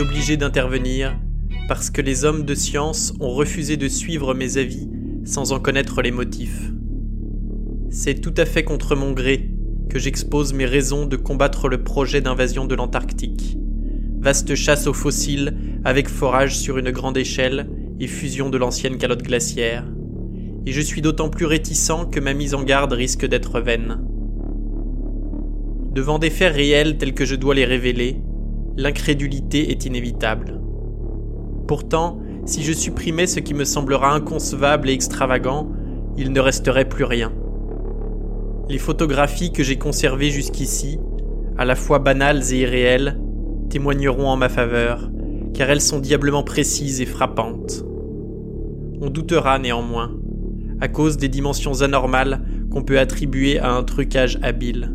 obligé d'intervenir parce que les hommes de science ont refusé de suivre mes avis sans en connaître les motifs. C'est tout à fait contre mon gré que j'expose mes raisons de combattre le projet d'invasion de l'Antarctique. Vaste chasse aux fossiles avec forage sur une grande échelle et fusion de l'ancienne calotte glaciaire. Et je suis d'autant plus réticent que ma mise en garde risque d'être vaine. Devant des faits réels tels que je dois les révéler, l'incrédulité est inévitable. Pourtant, si je supprimais ce qui me semblera inconcevable et extravagant, il ne resterait plus rien. Les photographies que j'ai conservées jusqu'ici, à la fois banales et irréelles, témoigneront en ma faveur, car elles sont diablement précises et frappantes. On doutera néanmoins, à cause des dimensions anormales qu'on peut attribuer à un trucage habile.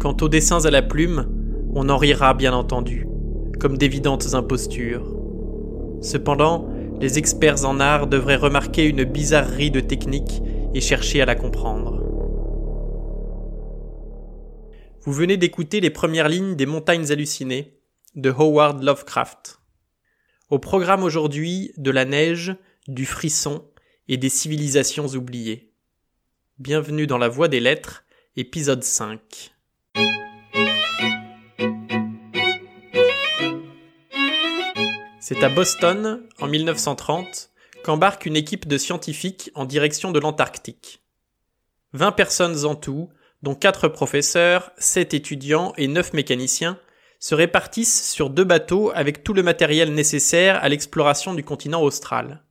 Quant aux dessins à la plume, on en rira bien entendu, comme d'évidentes impostures. Cependant, les experts en art devraient remarquer une bizarrerie de technique et chercher à la comprendre. Vous venez d'écouter les premières lignes des Montagnes hallucinées de Howard Lovecraft. Au programme aujourd'hui de la neige, du frisson et des civilisations oubliées. Bienvenue dans la Voie des Lettres, épisode 5. C'est à Boston, en 1930, qu'embarque une équipe de scientifiques en direction de l'Antarctique. Vingt personnes en tout, dont quatre professeurs, sept étudiants et neuf mécaniciens, se répartissent sur deux bateaux avec tout le matériel nécessaire à l'exploration du continent austral,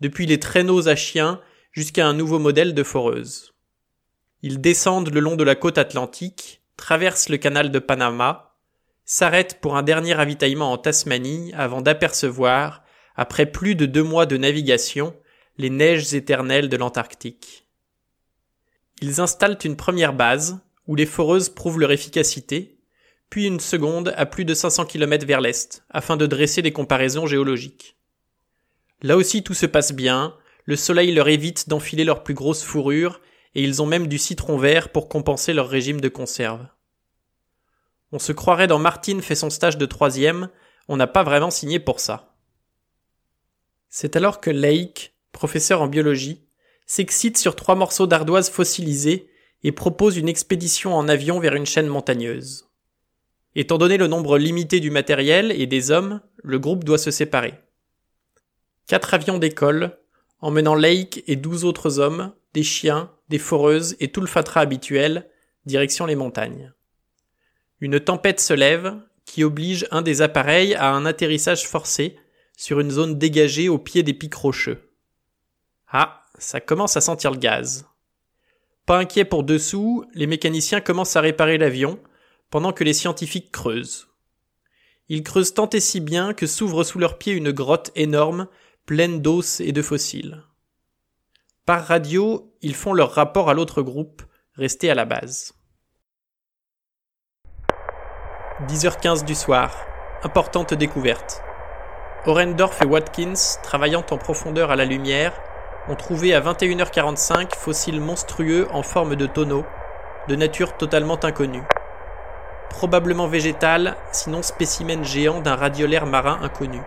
depuis les traîneaux à chiens jusqu'à un nouveau modèle de foreuse. Ils descendent le long de la côte atlantique, traversent le canal de Panama, s'arrête pour un dernier ravitaillement en Tasmanie avant d'apercevoir, après plus de deux mois de navigation, les neiges éternelles de l'Antarctique. Ils installent une première base, où les foreuses prouvent leur efficacité, puis une seconde à plus de 500 km vers l'est, afin de dresser des comparaisons géologiques. Là aussi tout se passe bien, le soleil leur évite d'enfiler leurs plus grosses fourrures, et ils ont même du citron vert pour compenser leur régime de conserve. On se croirait dans Martine fait son stage de troisième, on n'a pas vraiment signé pour ça. C'est alors que Lake, professeur en biologie, s'excite sur trois morceaux d'ardoise fossilisés et propose une expédition en avion vers une chaîne montagneuse. Étant donné le nombre limité du matériel et des hommes, le groupe doit se séparer. Quatre avions d'école, emmenant Lake et douze autres hommes, des chiens, des foreuses et tout le fatras habituel, direction les montagnes. Une tempête se lève qui oblige un des appareils à un atterrissage forcé sur une zone dégagée au pied des pics rocheux. Ah, ça commence à sentir le gaz. Pas inquiet pour dessous, les mécaniciens commencent à réparer l'avion, pendant que les scientifiques creusent. Ils creusent tant et si bien que s'ouvre sous leurs pieds une grotte énorme, pleine d'os et de fossiles. Par radio, ils font leur rapport à l'autre groupe, resté à la base. 10h15 du soir. Importante découverte. Orendorf et Watkins, travaillant en profondeur à la lumière, ont trouvé à 21h45 fossiles monstrueux en forme de tonneau, de nature totalement inconnue. Probablement végétal, sinon spécimen géant d'un radiolaire marin inconnu.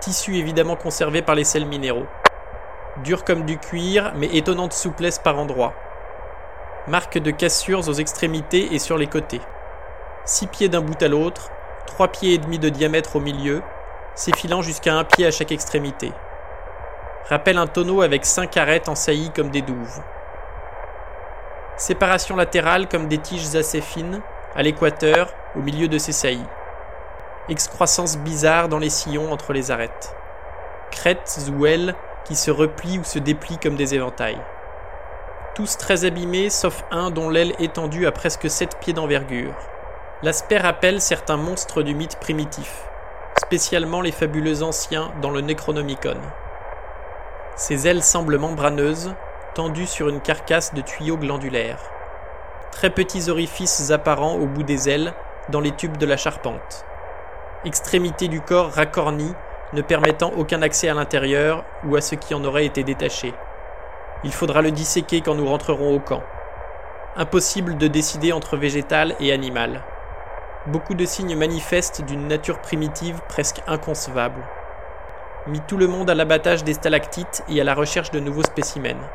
Tissu évidemment conservé par les sels minéraux. Dur comme du cuir, mais étonnante souplesse par endroits. Marque de cassures aux extrémités et sur les côtés six pieds d'un bout à l'autre, trois pieds et demi de diamètre au milieu, s'effilant jusqu'à un pied à chaque extrémité. Rappelle un tonneau avec cinq arêtes en saillie comme des douves. Séparation latérale comme des tiges assez fines, à l'équateur, au milieu de ces saillies. Excroissance bizarre dans les sillons entre les arêtes. Crêtes ou ailes qui se replient ou se déplient comme des éventails. Tous très abîmés, sauf un dont l'aile étendue a presque sept pieds d'envergure. L'aspect rappelle certains monstres du mythe primitif, spécialement les fabuleux anciens dans le Necronomicon. Ses ailes semblent membraneuses, tendues sur une carcasse de tuyaux glandulaires. Très petits orifices apparents au bout des ailes, dans les tubes de la charpente. Extrémité du corps racornie, ne permettant aucun accès à l'intérieur ou à ce qui en aurait été détaché. Il faudra le disséquer quand nous rentrerons au camp. Impossible de décider entre végétal et animal. Beaucoup de signes manifestes d'une nature primitive presque inconcevable. Mis tout le monde à l'abattage des stalactites et à la recherche de nouveaux spécimens.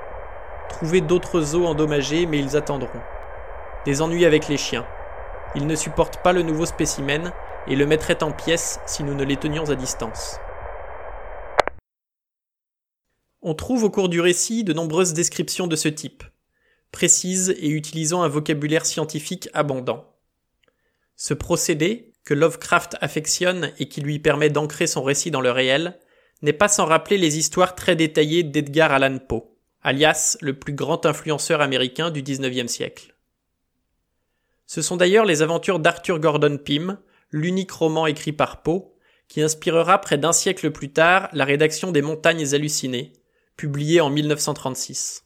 Trouver d'autres os endommagés, mais ils attendront. Des ennuis avec les chiens. Ils ne supportent pas le nouveau spécimen et le mettraient en pièces si nous ne les tenions à distance. On trouve au cours du récit de nombreuses descriptions de ce type, précises et utilisant un vocabulaire scientifique abondant. Ce procédé, que Lovecraft affectionne et qui lui permet d'ancrer son récit dans le réel, n'est pas sans rappeler les histoires très détaillées d'Edgar Allan Poe, alias le plus grand influenceur américain du XIXe siècle. Ce sont d'ailleurs les aventures d'Arthur Gordon Pym, l'unique roman écrit par Poe, qui inspirera près d'un siècle plus tard la rédaction des Montagnes hallucinées, publié en 1936.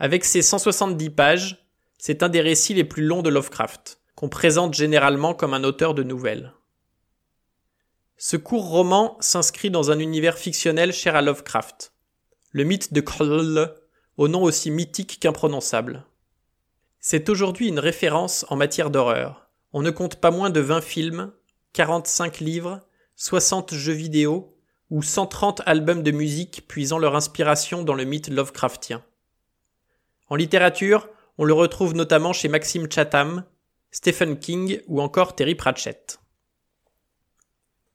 Avec ses 170 pages, c'est un des récits les plus longs de Lovecraft, présente généralement comme un auteur de nouvelles. Ce court roman s'inscrit dans un univers fictionnel cher à Lovecraft, le mythe de Krll, au nom aussi mythique qu'imprononçable. C'est aujourd'hui une référence en matière d'horreur. On ne compte pas moins de 20 films, 45 livres, 60 jeux vidéo ou 130 albums de musique puisant leur inspiration dans le mythe Lovecraftien. En littérature, on le retrouve notamment chez Maxime Chatham, Stephen King ou encore Terry Pratchett.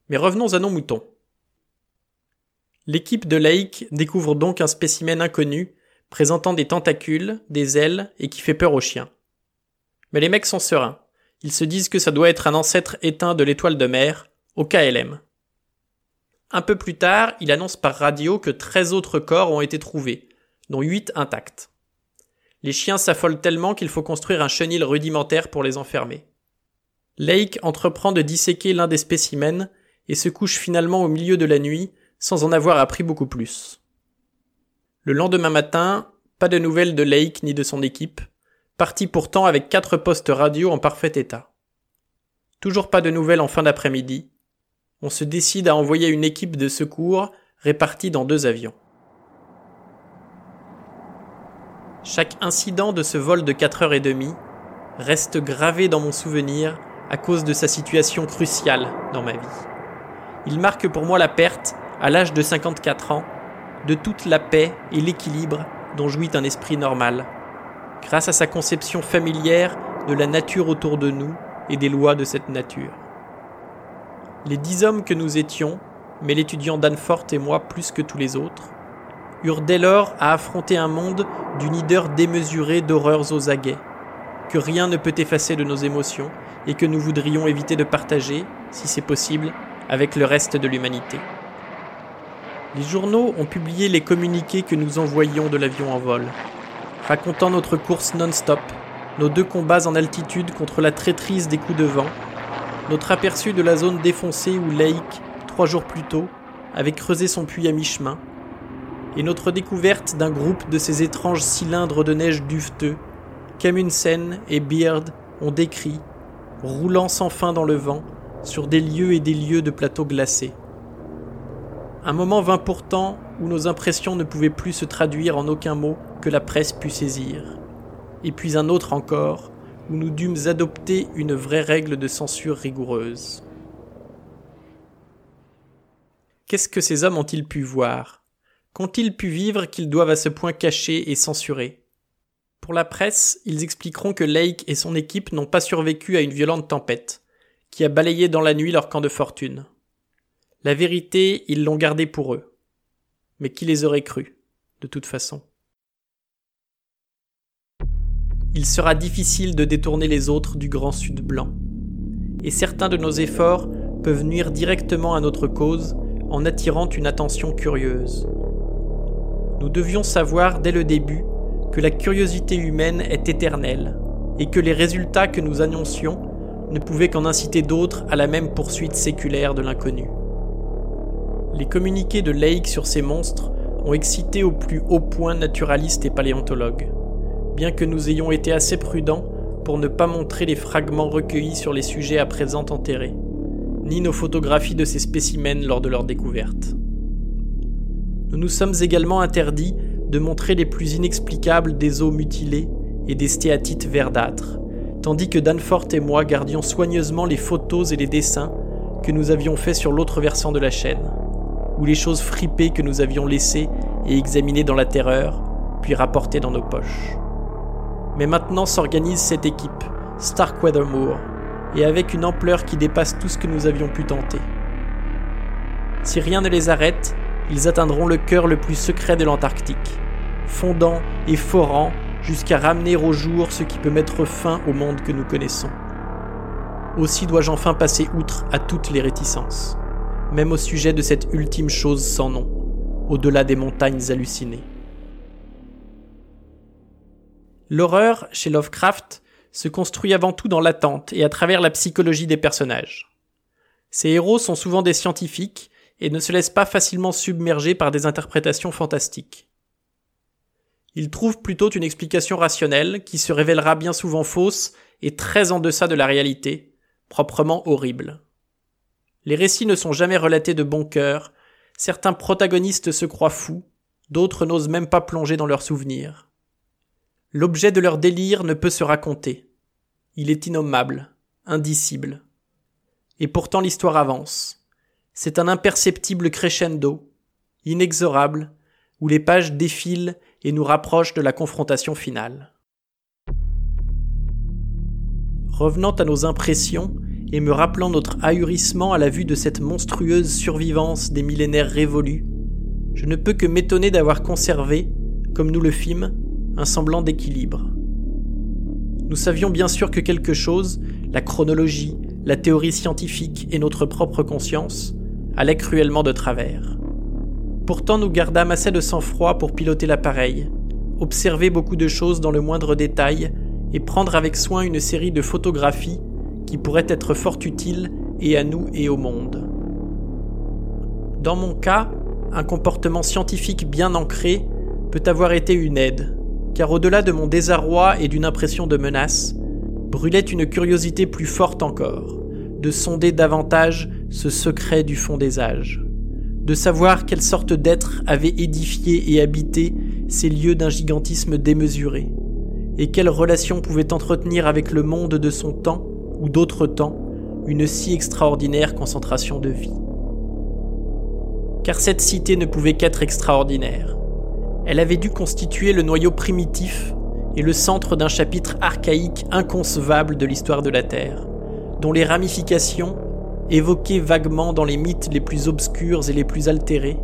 Mais revenons à nos moutons. L'équipe de Lake découvre donc un spécimen inconnu, présentant des tentacules, des ailes et qui fait peur aux chiens. Mais les mecs sont sereins. Ils se disent que ça doit être un ancêtre éteint de l'étoile de mer, au KLM. Un peu plus tard, il annonce par radio que 13 autres corps ont été trouvés, dont 8 intacts. Les chiens s'affolent tellement qu'il faut construire un chenil rudimentaire pour les enfermer. Lake entreprend de disséquer l'un des spécimens et se couche finalement au milieu de la nuit sans en avoir appris beaucoup plus. Le lendemain matin, pas de nouvelles de Lake ni de son équipe, parti pourtant avec quatre postes radio en parfait état. Toujours pas de nouvelles en fin d'après-midi, on se décide à envoyer une équipe de secours répartie dans deux avions. Chaque incident de ce vol de 4 heures et demie reste gravé dans mon souvenir à cause de sa situation cruciale dans ma vie. Il marque pour moi la perte, à l'âge de 54 ans, de toute la paix et l'équilibre dont jouit un esprit normal, grâce à sa conception familière de la nature autour de nous et des lois de cette nature. Les dix hommes que nous étions, mais l'étudiant Danforth et moi plus que tous les autres, eurent dès lors à affronter un monde d'une hideur démesurée d'horreurs aux aguets, que rien ne peut effacer de nos émotions et que nous voudrions éviter de partager, si c'est possible, avec le reste de l'humanité. Les journaux ont publié les communiqués que nous envoyions de l'avion en vol, racontant notre course non-stop, nos deux combats en altitude contre la traîtrise des coups de vent notre aperçu de la zone défoncée où Lake, trois jours plus tôt, avait creusé son puits à mi-chemin, et notre découverte d'un groupe de ces étranges cylindres de neige duveteux qu'Amundsen et Beard ont décrits, roulant sans fin dans le vent, sur des lieux et des lieux de plateaux glacés. Un moment vint pourtant où nos impressions ne pouvaient plus se traduire en aucun mot que la presse pût saisir. Et puis un autre encore, où nous dûmes adopter une vraie règle de censure rigoureuse. Qu'est-ce que ces hommes ont-ils pu voir? Qu'ont-ils pu vivre qu'ils doivent à ce point cacher et censurer? Pour la presse, ils expliqueront que Lake et son équipe n'ont pas survécu à une violente tempête, qui a balayé dans la nuit leur camp de fortune. La vérité, ils l'ont gardée pour eux. Mais qui les aurait crus, de toute façon? Il sera difficile de détourner les autres du grand sud blanc. Et certains de nos efforts peuvent nuire directement à notre cause en attirant une attention curieuse. Nous devions savoir dès le début que la curiosité humaine est éternelle et que les résultats que nous annoncions ne pouvaient qu'en inciter d'autres à la même poursuite séculaire de l'inconnu. Les communiqués de Lake sur ces monstres ont excité au plus haut point naturalistes et paléontologues bien que nous ayons été assez prudents pour ne pas montrer les fragments recueillis sur les sujets à présent enterrés, ni nos photographies de ces spécimens lors de leur découverte. Nous nous sommes également interdits de montrer les plus inexplicables des os mutilés et des stéatites verdâtres, tandis que Danforth et moi gardions soigneusement les photos et les dessins que nous avions faits sur l'autre versant de la chaîne, ou les choses fripées que nous avions laissées et examinées dans la terreur, puis rapportées dans nos poches. Mais maintenant s'organise cette équipe, Starkweather Moor, et avec une ampleur qui dépasse tout ce que nous avions pu tenter. Si rien ne les arrête, ils atteindront le cœur le plus secret de l'Antarctique, fondant et forant jusqu'à ramener au jour ce qui peut mettre fin au monde que nous connaissons. Aussi dois-je enfin passer outre à toutes les réticences, même au sujet de cette ultime chose sans nom, au-delà des montagnes hallucinées. L'horreur, chez Lovecraft, se construit avant tout dans l'attente et à travers la psychologie des personnages. Ces héros sont souvent des scientifiques et ne se laissent pas facilement submerger par des interprétations fantastiques. Ils trouvent plutôt une explication rationnelle qui se révélera bien souvent fausse et très en deçà de la réalité, proprement horrible. Les récits ne sont jamais relatés de bon cœur, certains protagonistes se croient fous, d'autres n'osent même pas plonger dans leurs souvenirs. L'objet de leur délire ne peut se raconter. Il est innommable, indicible. Et pourtant l'histoire avance. C'est un imperceptible crescendo, inexorable, où les pages défilent et nous rapprochent de la confrontation finale. Revenant à nos impressions et me rappelant notre ahurissement à la vue de cette monstrueuse survivance des millénaires révolus, je ne peux que m'étonner d'avoir conservé, comme nous le fîmes, un semblant d'équilibre. Nous savions bien sûr que quelque chose, la chronologie, la théorie scientifique et notre propre conscience, allait cruellement de travers. Pourtant nous gardâmes assez de sang-froid pour piloter l'appareil, observer beaucoup de choses dans le moindre détail et prendre avec soin une série de photographies qui pourraient être fort utiles et à nous et au monde. Dans mon cas, un comportement scientifique bien ancré peut avoir été une aide, car au-delà de mon désarroi et d'une impression de menace, brûlait une curiosité plus forte encore, de sonder davantage ce secret du fond des âges, de savoir quelle sorte d'être avait édifié et habité ces lieux d'un gigantisme démesuré, et quelle relation pouvait entretenir avec le monde de son temps ou d'autres temps une si extraordinaire concentration de vie. Car cette cité ne pouvait qu'être extraordinaire elle avait dû constituer le noyau primitif et le centre d'un chapitre archaïque inconcevable de l'histoire de la Terre, dont les ramifications, évoquées vaguement dans les mythes les plus obscurs et les plus altérés,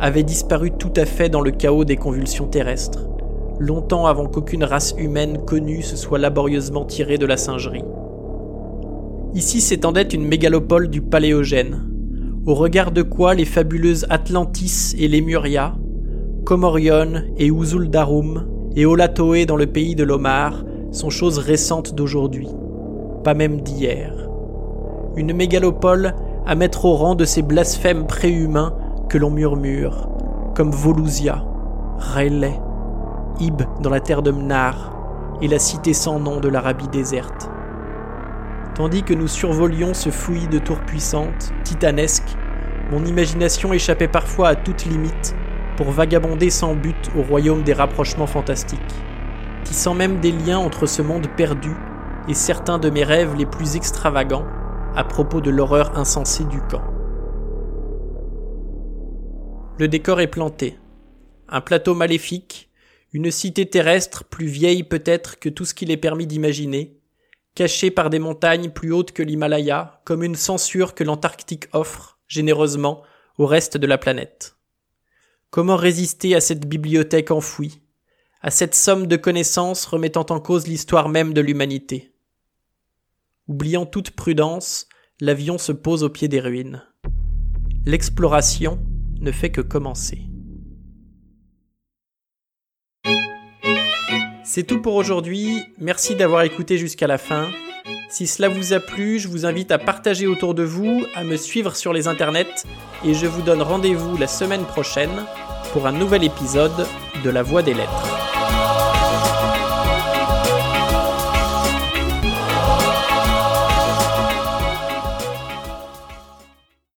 avaient disparu tout à fait dans le chaos des convulsions terrestres, longtemps avant qu'aucune race humaine connue se soit laborieusement tirée de la singerie. Ici s'étendait une mégalopole du Paléogène, au regard de quoi les fabuleuses Atlantis et Lémuria, Komorion et Uzuldarum et Olatoé dans le pays de l'Omar sont choses récentes d'aujourd'hui, pas même d'hier. Une mégalopole à mettre au rang de ces blasphèmes préhumains que l'on murmure, comme Volusia, Rayleigh, Ib dans la terre de Mnar et la cité sans nom de l'Arabie déserte. Tandis que nous survolions ce fouillis de tours puissantes, titanesques, mon imagination échappait parfois à toute limite pour vagabonder sans but au royaume des rapprochements fantastiques, tissant même des liens entre ce monde perdu et certains de mes rêves les plus extravagants à propos de l'horreur insensée du camp. Le décor est planté. Un plateau maléfique, une cité terrestre plus vieille peut-être que tout ce qu'il est permis d'imaginer, cachée par des montagnes plus hautes que l'Himalaya, comme une censure que l'Antarctique offre, généreusement, au reste de la planète. Comment résister à cette bibliothèque enfouie, à cette somme de connaissances remettant en cause l'histoire même de l'humanité? Oubliant toute prudence, l'avion se pose au pied des ruines. L'exploration ne fait que commencer. C'est tout pour aujourd'hui, merci d'avoir écouté jusqu'à la fin. Si cela vous a plu, je vous invite à partager autour de vous, à me suivre sur les internets, et je vous donne rendez-vous la semaine prochaine pour un nouvel épisode de La Voix des Lettres.